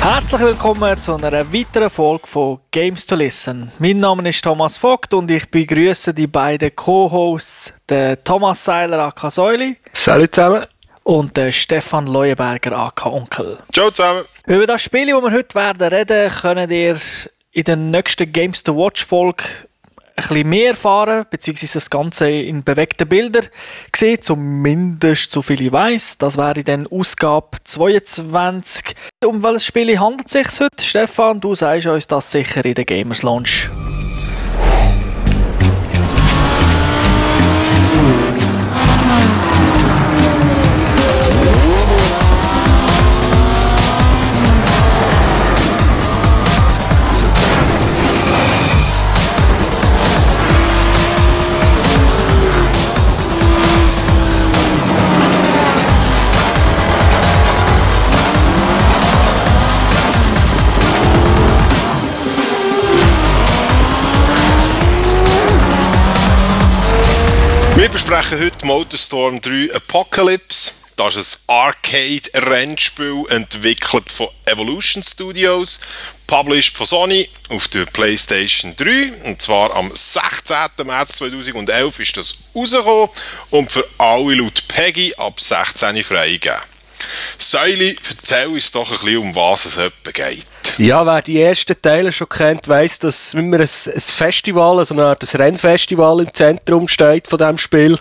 Herzlich willkommen zu einer weiteren Folge von Games to Listen. Mein Name ist Thomas Vogt und ich begrüße die beiden Co-Hosts, den Thomas Seiler aka Säuli. Salut zusammen. Und den Stefan Leuenberger aka Onkel. Ciao zusammen. Über das Spiel, das wir heute werden reden, könnt ihr in der nächsten Games to Watch Folge ein bisschen mehr erfahren, beziehungsweise das Ganze in bewegten Bildern sehen, zumindest so viel ich weiß. Das wäre dann Ausgabe 22. Um welches Spiel handelt es sich heute? Stefan, du sagst uns das sicher in der Gamers Launch. Besprechen heute Motorstorm 3 Apocalypse. Das ist ein Arcade-Rennspiel, entwickelt von Evolution Studios, published von Sony auf der PlayStation 3. Und zwar am 16. März 2011 ist das rausgekommen und für alle laut Peggy ab 16 freigegeben. Säuli, erzähl uns doch ein bisschen, um was es etwa geht. Ja, wer die ersten Teile schon kennt, weiss, dass immer ein, ein Festival, also eine Art ein Rennfestival im Zentrum steht von diesem Spiel.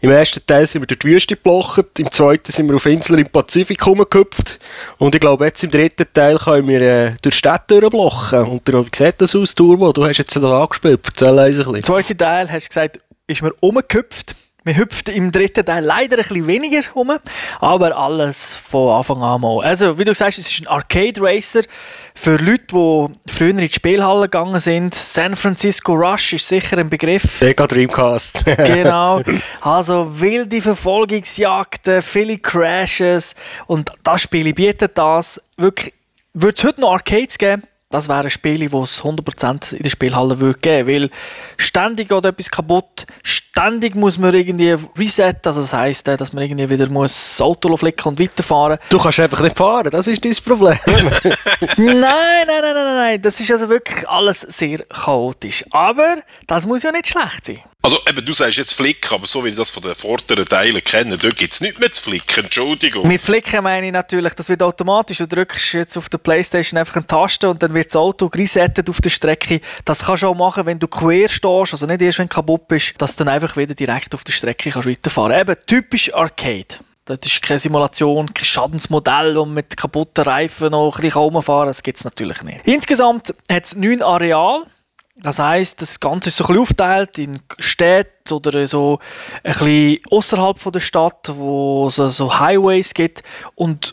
Im ersten Teil sind wir durch die Wüste geblocht, im zweiten sind wir auf Inseln im Pazifik rumgehüpft und ich glaube, jetzt im dritten Teil können wir äh, durch Städte durchblochen. Und wie sieht das aus, Turbo? Du hast jetzt da angespielt, erzähl uns ein bisschen. Der zweite Teil, hast du gesagt, ist mir umgehüpft. Wir hüpfen im dritten Teil leider ein bisschen weniger rum, aber alles von Anfang an mal. Also, wie du sagst, es ist ein Arcade Racer für Leute, die früher in die Spielhalle gegangen sind. San Francisco Rush ist sicher ein Begriff. Sega Dreamcast. genau. Also wilde Verfolgungsjagden, viele Crashes und das Spiel bietet das. Wirklich, würde es heute noch Arcades geben? Das wäre ein Spiel, das es 100% in der Spielhalle würde geben weil ständig geht etwas kaputt, ständig muss man irgendwie resetten, also das heisst, äh, dass man irgendwie wieder muss das Auto flicken und weiterfahren Du kannst einfach nicht fahren, das ist dein Problem. nein, nein, nein, nein, nein, nein, das ist also wirklich alles sehr chaotisch. Aber das muss ja nicht schlecht sein. Also eben, du sagst jetzt Flicken, aber so wie ich das von den vorderen Teilen kenne, dort gibt es nichts mehr zu flicken, Entschuldigung. Mit Flicken meine ich natürlich, das wird automatisch. Du drückst jetzt auf der Playstation einfach eine Taste und dann wird das Auto resettet auf der Strecke. Das kannst du auch machen, wenn du quer stehst, also nicht erst, wenn du kaputt bist, dass du dann einfach wieder direkt auf der Strecke kannst weiterfahren Eben, typisch Arcade. Das ist keine Simulation, kein Schadensmodell und mit kaputten Reifen noch ein bisschen rumfahren. Das gibt es natürlich nicht. Insgesamt hat es neun Areale. Das heisst, das Ganze ist so ein bisschen aufgeteilt in Städte oder so ein bisschen außerhalb der Stadt, wo es so Highways gibt. Und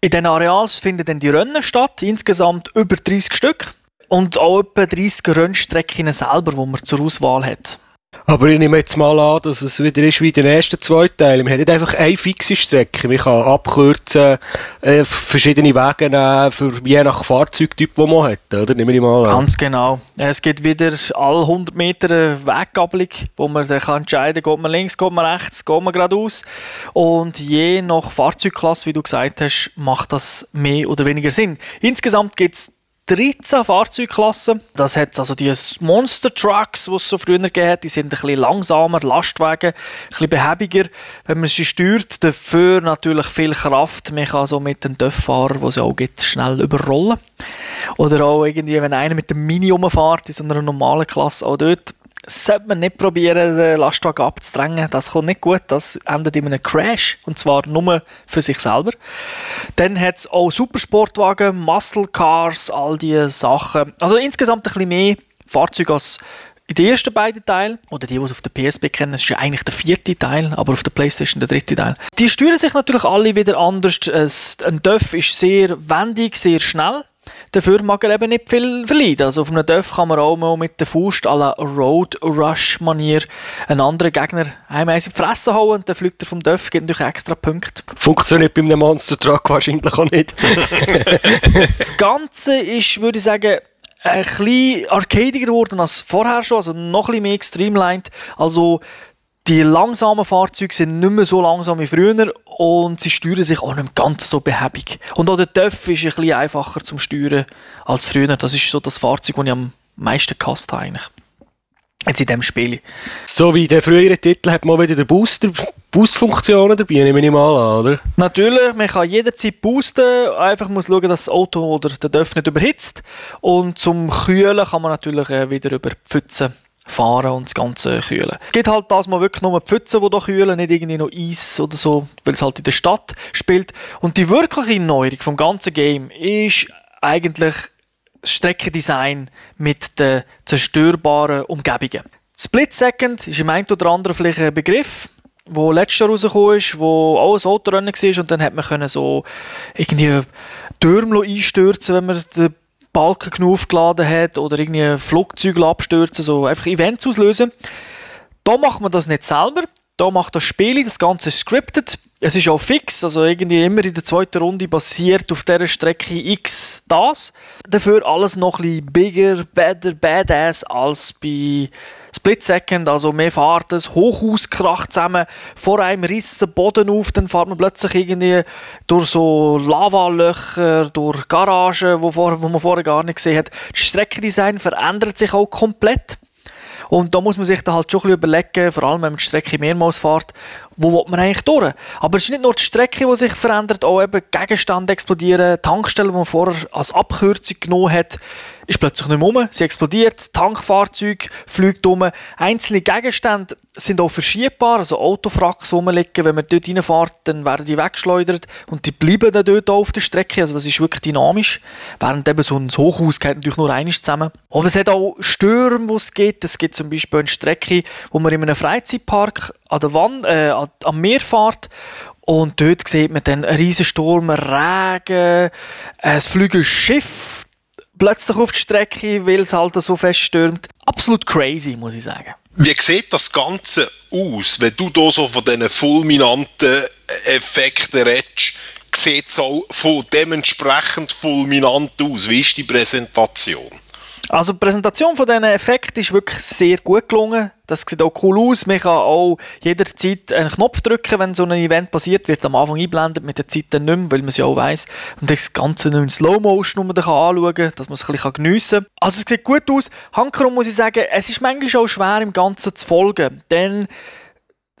in diesen Areals finden dann die Rennen statt, insgesamt über 30 Stück. Und auch etwa 30 Rennstrecken selber, die man zur Auswahl hat. Aber ich nehme jetzt mal an, dass es wieder ist wie in den ersten zwei Teilen. Man hat nicht einfach eine fixe Strecke. Man kann abkürzen, äh, verschiedene Wege nehmen, für, je nach Fahrzeugtyp, den man hat. Oder? Nehme ich mal an. Ganz genau. Es gibt wieder alle 100 Meter Weggabelung, wo man dann kann entscheiden kann, geht man links, geht man rechts, geht man geradeaus. Und je nach Fahrzeugklasse, wie du gesagt hast, macht das mehr oder weniger Sinn. Insgesamt gibt es 13 Fahrzeugklassen. Das hat also die Monster Trucks, die es so früher hat. Die sind ein bisschen langsamer, Lastwagen, ein bisschen behäbiger, wenn man sie steuert. Dafür natürlich viel Kraft. Man kann so mit den Töfffahrer, die es ja auch gibt, schnell überrollen. Oder auch irgendwie, wenn einer mit dem Mini rumfährt, in so einer normalen Klasse, auch dort sollte man nicht probieren, den Lastwagen abzudrängen. Das kommt nicht gut. Das endet in einem Crash. Und zwar nur für sich selber. Dann hat es auch Supersportwagen, Muscle Cars, all diese Sachen. Also insgesamt ein bisschen mehr Fahrzeuge als in den ersten beiden Teilen, oder die, die es auf der PSP kennen, das ist ja eigentlich der vierte Teil, aber auf der Playstation der dritte Teil. Die steuern sich natürlich alle wieder anders. Ein Döff ist sehr wendig, sehr schnell. Dafür mag er eben nicht viel verleiden. Also auf einem Dörf kann man auch mal mit der Faust à la Road Rush Manier einen anderen Gegner einmal in die Fresse hauen und dann fliegt er vom Dörf, gibt natürlich extra Punkte. Funktioniert bei einem Monster Truck wahrscheinlich auch nicht. das Ganze ist, würde ich sagen, ein bisschen arcadiger geworden als vorher schon, also noch ein bisschen mehr gestreamlined. Also Die langsamen Fahrzeuge sind nicht mehr so langsam wie früher und sie steuern sich auch nicht mehr ganz so behäbig. Und auch der TÜV ist ein bisschen einfacher zum Steuern als früher. Das ist so das Fahrzeug, das ich am meisten gehasst habe eigentlich. Jetzt in diesem Spiel. So wie der frühere Titel hat man wieder den Booster, Boost-Funktionen dabei, nehme ich mal an, oder? Natürlich, man kann jederzeit boosten, einfach muss schauen, dass das Auto oder der Dörf nicht überhitzt. Und zum Kühlen kann man natürlich äh, wieder über die Pfütze fahren und das Ganze kühlen. Es gibt halt das mal wirklich nur Pfützen, die hier kühlen, nicht irgendwie noch Eis oder so, weil es halt in der Stadt spielt. Und die wirkliche Neuerung vom ganzen Game ist eigentlich Streckendesign mit den zerstörbaren Umgebungen. Split Second ist im einen oder anderen vielleicht ein Begriff, wo letztes Jahr rausgekommen ist, wo ein Autorennen war und dann hat man können so irgendwie Türme einstürzen, wenn man den Balken genug aufgeladen hat oder irgendwie Flugzeuge abstürzen, so einfach Events auslösen. Da macht man das nicht selber, da macht das Spiel das Ganze scripted. Es ist auch fix, also irgendwie immer in der zweiten Runde basiert auf dieser Strecke X das. Dafür alles noch ein bisschen bigger, better, badass als bei Split Second, also mehr fahrt es, Hochhaus kracht zusammen, vor einem riss der Boden auf, dann fährt man plötzlich irgendwie durch so Lavalöcher, durch Garagen, wo, vor, wo man vorher gar nicht gesehen hat. Das Streckendesign verändert sich auch komplett. Und da muss man sich dann halt schon ein bisschen überlegen, vor allem wenn man die Strecke mehrmals fährt, wo will man eigentlich durch? Aber es ist nicht nur die Strecke, die sich verändert, auch eben Gegenstände explodieren, Tankstellen, die man vorher als Abkürzung genommen hat, ist plötzlich nicht mehr um. Sie explodiert, Tankfahrzeug fliegt um. Einzelne Gegenstände sind auch verschiebbar, also Autofracks rumliegen. Wenn man dort reinfährt, dann werden die weggeschleudert und die bleiben dann dort auf der Strecke. Also das ist wirklich dynamisch. Während eben so ein Hochhaus geht natürlich nur eines zusammen. Aber es hat auch Stürme, die es gibt. Es gibt zum Beispiel eine Strecke, wo man in einem Freizeitpark an der Wand, äh, am Meer fährt und dort sieht man dann einen riesen Sturm, Regen, ein fliegen Schiff plötzlich auf die Strecke, weil es halt so fest stürmt. Absolut crazy, muss ich sagen. Wie sieht das Ganze aus, wenn du da so von diesen fulminanten Effekten redest? Sieht es auch dementsprechend fulminant aus? Wie ist die Präsentation? Also die Präsentation von diesen Effekten ist wirklich sehr gut gelungen. Das sieht auch cool aus. Man kann auch jederzeit einen Knopf drücken, wenn so ein Event passiert, wird am Anfang einblendet, mit der Zeit dann nicht mehr, weil man es ja auch weiss. Und das Ganze in Slow-Motion man anschauen kann, dass man es ein bisschen geniessen kann. Also es sieht gut aus. Hankerum muss ich sagen, es ist manchmal auch schwer im Ganzen zu folgen, denn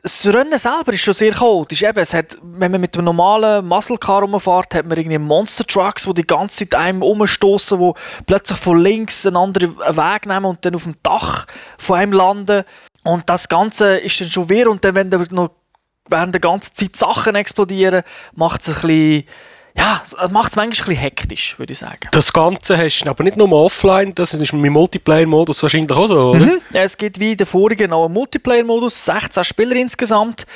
das Rennen selber ist schon sehr chaotisch. Eben, es hat, wenn man mit einem normalen Muscle Car rumfährt, hat man irgendwie Monster Trucks, die die ganze Zeit einem umstoßen, die plötzlich von links einen anderen Weg nehmen und dann auf dem Dach von einem landen. Und das Ganze ist dann schon wehr und dann, wenn dann noch während der ganzen Zeit Sachen explodieren, macht es ein bisschen ja, es macht es manchmal ein bisschen hektisch, würde ich sagen. Das Ganze hast du aber nicht nur offline, das ist mit Multiplayer-Modus wahrscheinlich auch so, oder? Mhm. Es gibt wie der vorigen noch einen Multiplayer-Modus, 16 Spieler insgesamt.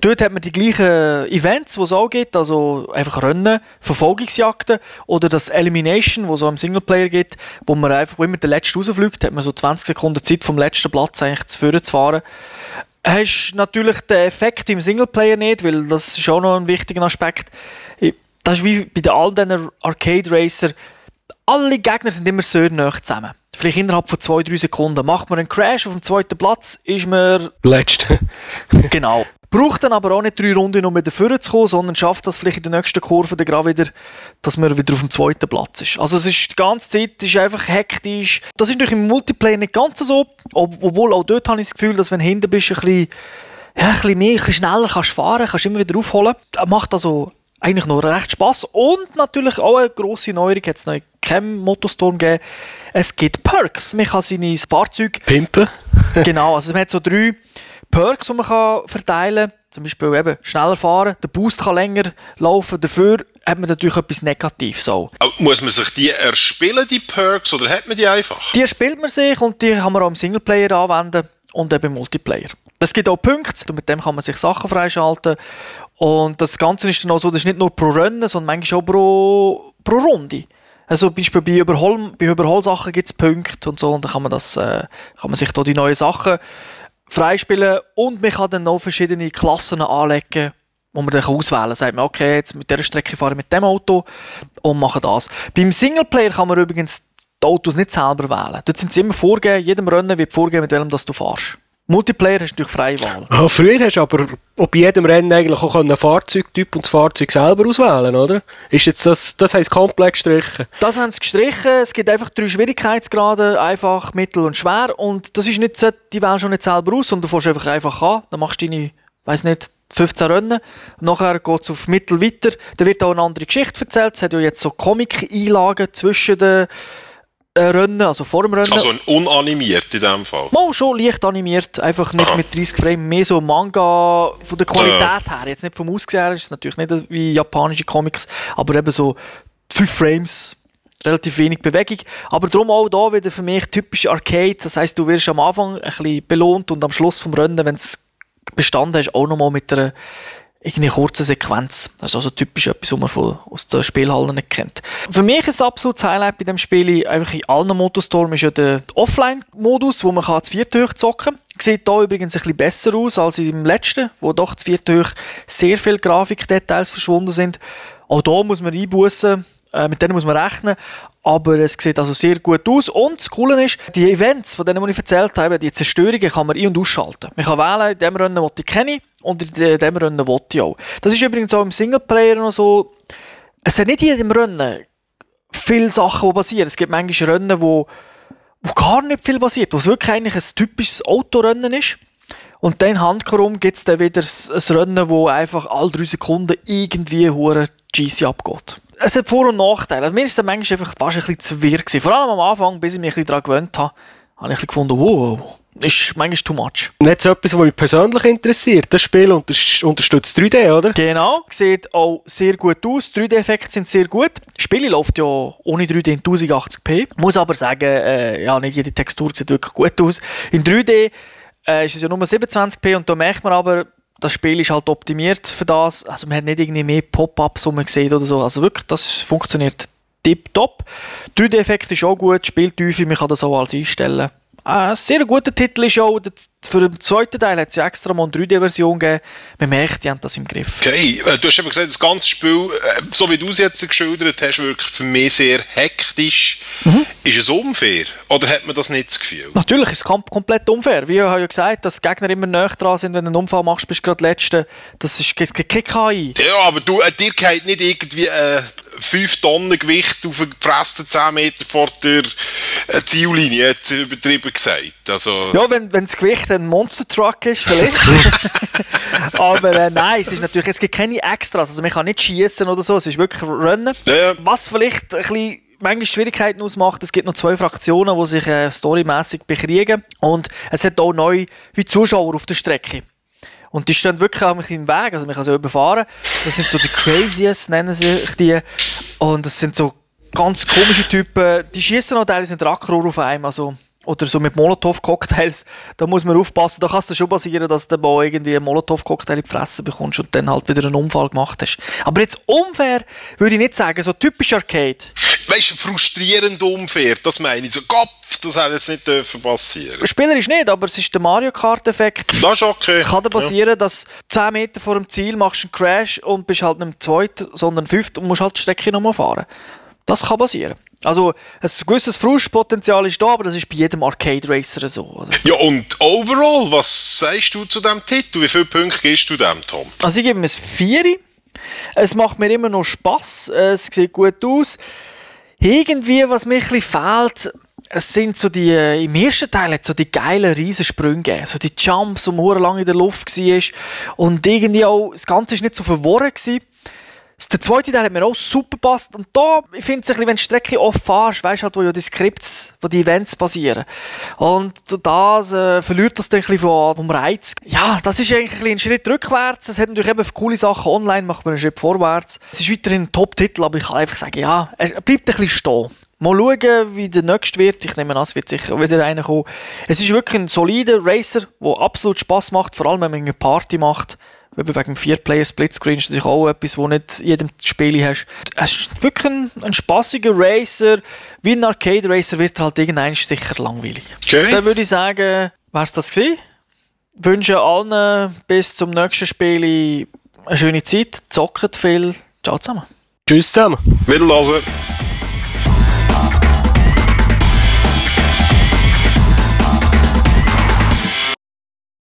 Dort hat man die gleichen Events, die es auch gibt, also einfach Rennen, Verfolgungsjagden oder das Elimination, wo es auch im Singleplayer gibt, wo man einfach, wo immer der Letzte rausfliegt, hat man so 20 Sekunden Zeit vom letzten Platz eigentlich zu führen zu fahren hast natürlich den Effekt im Singleplayer nicht, weil das ist auch noch ein wichtiger Aspekt das ist wie bei all diesen Arcade Racer. Alle Gegner sind immer sehr nah zusammen. Vielleicht innerhalb von zwei, drei Sekunden. Macht man einen Crash auf dem zweiten Platz, ist man... Letzte. genau. Braucht dann aber auch nicht drei Runden, um wieder vorne zu kommen, sondern schafft das vielleicht in der nächsten Kurve dann gerade wieder, dass man wieder auf dem zweiten Platz ist. Also es ist die ganze Zeit ist einfach hektisch. Das ist natürlich im Multiplayer nicht ganz so, obwohl auch dort habe ich das Gefühl, dass wenn du hinten bist, ein bisschen, ja, ein bisschen mehr, ein bisschen schneller kannst fahren, kannst immer wieder aufholen. Macht also eigentlich noch recht Spaß und natürlich auch eine grosse Neuerung hat es noch kein Motostorm gegeben. Es gibt Perks. Man kann seine Fahrzeuge pimpen. genau, also man hat so drei Perks, die man kann verteilen kann. Zum Beispiel eben schneller fahren, der Boost kann länger laufen. Dafür hat man natürlich etwas Negatives. So. Muss man sich die erspielen, die Perks, oder hat man die einfach? Die erspielt man sich und die kann man auch im Singleplayer anwenden und eben im Multiplayer. Es gibt auch Punkte, und mit dem kann man sich Sachen freischalten. Und das Ganze ist dann auch so, das ist nicht nur pro Rennen, sondern manchmal auch pro, pro Runde. Also zum Beispiel bei, Überhol bei Überholsachen gibt es Punkte und so, und dann kann man, das, äh, kann man sich da die neuen Sachen freispielen und man kann dann noch verschiedene Klassen anlegen, wo man dann auswählen kann. Sagt man, okay, jetzt mit dieser Strecke fahre ich mit dem Auto und mache das. Beim Singleplayer kann man übrigens die Autos nicht selber wählen. Dort sind sie immer vorgegeben, jedem Rennen wird vorgegeben, mit welchem du fährst. Multiplayer hast du natürlich freie Wahl. Ah, früher hast du aber bei jedem Rennen eigentlich auch einen Fahrzeugtyp und das Fahrzeug selber auswählen, oder? Ist jetzt das, das heisst komplett gestrichen? Das haben sie gestrichen. Es gibt einfach drei Schwierigkeitsgrade, einfach, mittel und schwer. Und das ist nicht so, die wählen schon nicht selber aus, sondern du fährst einfach einfach an. Dann machst du deine, weiß nicht, 15 Rennen. Nachher geht es auf Mittel weiter. Da wird auch eine andere Geschichte erzählt. Es hat ja jetzt so Comic-Einlagen zwischen den Rennen, also vor dem Rennen. Also ein unanimiert in dem Fall. Mal schon leicht animiert, einfach nicht Aha. mit 30 Frames, mehr so Manga von der Qualität her. Jetzt nicht vom Aussehen her, ist es natürlich nicht wie japanische Comics, aber eben so 5 Frames, relativ wenig Bewegung. Aber darum auch da wieder für mich typisch Arcade. Das heißt, du wirst am Anfang ein bisschen belohnt und am Schluss vom Rennen, wenn es bestanden hast, auch nochmal mit einer irgendwie kurzen Sequenz. Das ist also typisch etwas, was man von, aus den Spielhallen nicht kennt. Für mich ist ein absolutes Highlight bei dem Spiel, einfach in allen Motorstorm, ist ja der Offline-Modus, wo man kann zu viert hoch zocken Sieht da übrigens ein bisschen besser aus als im letzten, wo doch zu viert hoch sehr viele Grafikdetails verschwunden sind. Auch da muss man einbußen, äh, mit denen muss man rechnen. Aber es sieht also sehr gut aus. Und das Coole ist, die Events, von denen ich erzählt habe, die Zerstörungen kann man ein- und ausschalten. Man kann wählen, in dem Rennen, das ich kenne, und in dem Rennen will ich auch. Das ist übrigens auch im Singleplayer noch so. Es hat nicht in jedem Rennen viele Sachen, die passieren. Es gibt manchmal Rennen, wo, wo gar nicht viel passiert, wo es wirklich eigentlich ein typisches Autorennen ist. Und dann handkehrum gibt es dann wieder ein ein Rennen, wo einfach alle drei Sekunden irgendwie hure GC abgeht. Es hat Vor- und Nachteile. Also mir ist es manchmal einfach fast ein bisschen zu wirr gewesen. Vor allem am Anfang, bis ich mich ein bisschen daran gewöhnt habe, habe ich ein gefunden, wow, ist manchmal too much. Und jetzt etwas, was mich persönlich interessiert. Das Spiel unter unterstützt 3D, oder? Genau, sieht auch sehr gut aus. 3D-Effekte sind sehr gut. Das Spiel läuft ja ohne 3D in 1080p. Muss aber sagen, äh, ja, nicht jede Textur sieht wirklich gut aus. In 3D äh, ist es ja nur 27p und da merkt man aber, das Spiel ist halt optimiert für das. Also man hat nicht irgendwie mehr Pop-Ups, sieht oder so. Also wirklich, das funktioniert tipptopp. 3D-Effekt ist auch gut, Spieltiefe, man kann das auch alles einstellen. Ein sehr guter Titel ist auch, der- für den zweiten Teil hat es ja extra mal eine 3D-Version gegeben. Man merkt, die haben das im Griff. Okay, äh, du hast eben gesagt, das ganze Spiel, äh, so wie du es jetzt geschildert hast, wirklich für mich sehr hektisch. Mhm. Ist es unfair? Oder hat man das nicht das Gefühl? Natürlich ist es kom komplett unfair. Wie ich habe ja gesagt, dass die Gegner immer näher dran sind, wenn du einen Unfall machst, bist du gerade der Letzte. Das ist keine KI. Ja, aber du, äh, dir geht nicht irgendwie äh, 5 Tonnen Gewicht auf eine gefressen 10 Meter vor der äh, Ziellinie, jetzt übertrieben gesagt. Also, Ja, wenn, wenn das Gewicht ein Monster Truck ist, vielleicht. Aber äh, nein, es ist natürlich, es gibt keine Extras. Also man kann nicht schießen oder so, es ist wirklich Rennen. Ja. Was vielleicht ein bisschen manchmal Schwierigkeiten ausmacht, es gibt noch zwei Fraktionen, die sich äh, storymäßig bekriegen. Und es hat auch neu wie Zuschauer auf der Strecke. Und die stehen wirklich auch im Weg, also man kann sie überfahren. Das sind so die Craziest, nennen sich die. Und das sind so ganz komische Typen. Die schießen auch teilweise mit Rackrohr auf einem, also oder so mit Molotow-Cocktails, da muss man aufpassen, da kann es schon passieren, dass du mal irgendwie einen Molotow-Cocktail Fresse bekommst und dann halt wieder einen Unfall gemacht hast. Aber jetzt unfair würde ich nicht sagen, so typisch Arcade. weißt du, frustrierend unfair, das meine ich. So, Kopf, das hätte jetzt nicht dürfen passieren. Spielerisch nicht, aber es ist der Mario Kart-Effekt. Das ist okay. Es kann dir passieren, dass 10 Meter vor dem Ziel machst du einen Crash und bist halt nicht im zweiten, sondern fünft und musst halt die Strecke nochmal fahren. Das kann passieren. Also, ein gewisses Frustpotenzial ist da, aber das ist bei jedem Arcade Racer so. Oder? Ja, und overall, was sagst du zu diesem Titel? Wie viele Punkte gibst du dem, Tom? Also ich gebe ihm ein 4. Es macht mir immer noch Spass. Es sieht gut aus. Irgendwie, was mir ein bisschen fehlt, es sind so die, äh, im ersten Teil hat so die geilen Riesensprünge gegeben. So die Jumps, wo man lang in der Luft war. Und irgendwie auch, das Ganze ist nicht so verworren gewesen. Der zweite Teil hat mir auch super gepasst. Und da, ich finde es wenn du die Strecke oft fährst, weißt halt, wo ja die Skripts, wo die Events basieren. Und das äh, verliert das dann ein bisschen vom, vom Reiz. Ja, das ist eigentlich ein Schritt rückwärts. Es hat natürlich eben coole Sachen online, macht man einen Schritt vorwärts. Es ist weiterhin ein Top-Titel, aber ich kann einfach sagen, ja, er bleibt ein bisschen stehen. Mal schauen, wie der nächste wird. Ich nehme an, es wird sicher wieder einer kommen. Es ist wirklich ein solider Racer, der absolut Spaß macht, vor allem wenn man eine Party macht. Eben wegen dem Vier-Player-Splitscreen ist natürlich auch etwas, wo nicht jedem Spiel hast. Es ist wirklich ein, ein spaßiger Racer. Wie ein Arcade-Racer wird er halt irgendwann sicher langweilig. Okay. Dann würde ich sagen, wäre es das gewesen. Wünsche allen bis zum nächsten Spiel eine schöne Zeit. Zockt viel. Ciao zusammen. Tschüss zusammen. Wiederhören.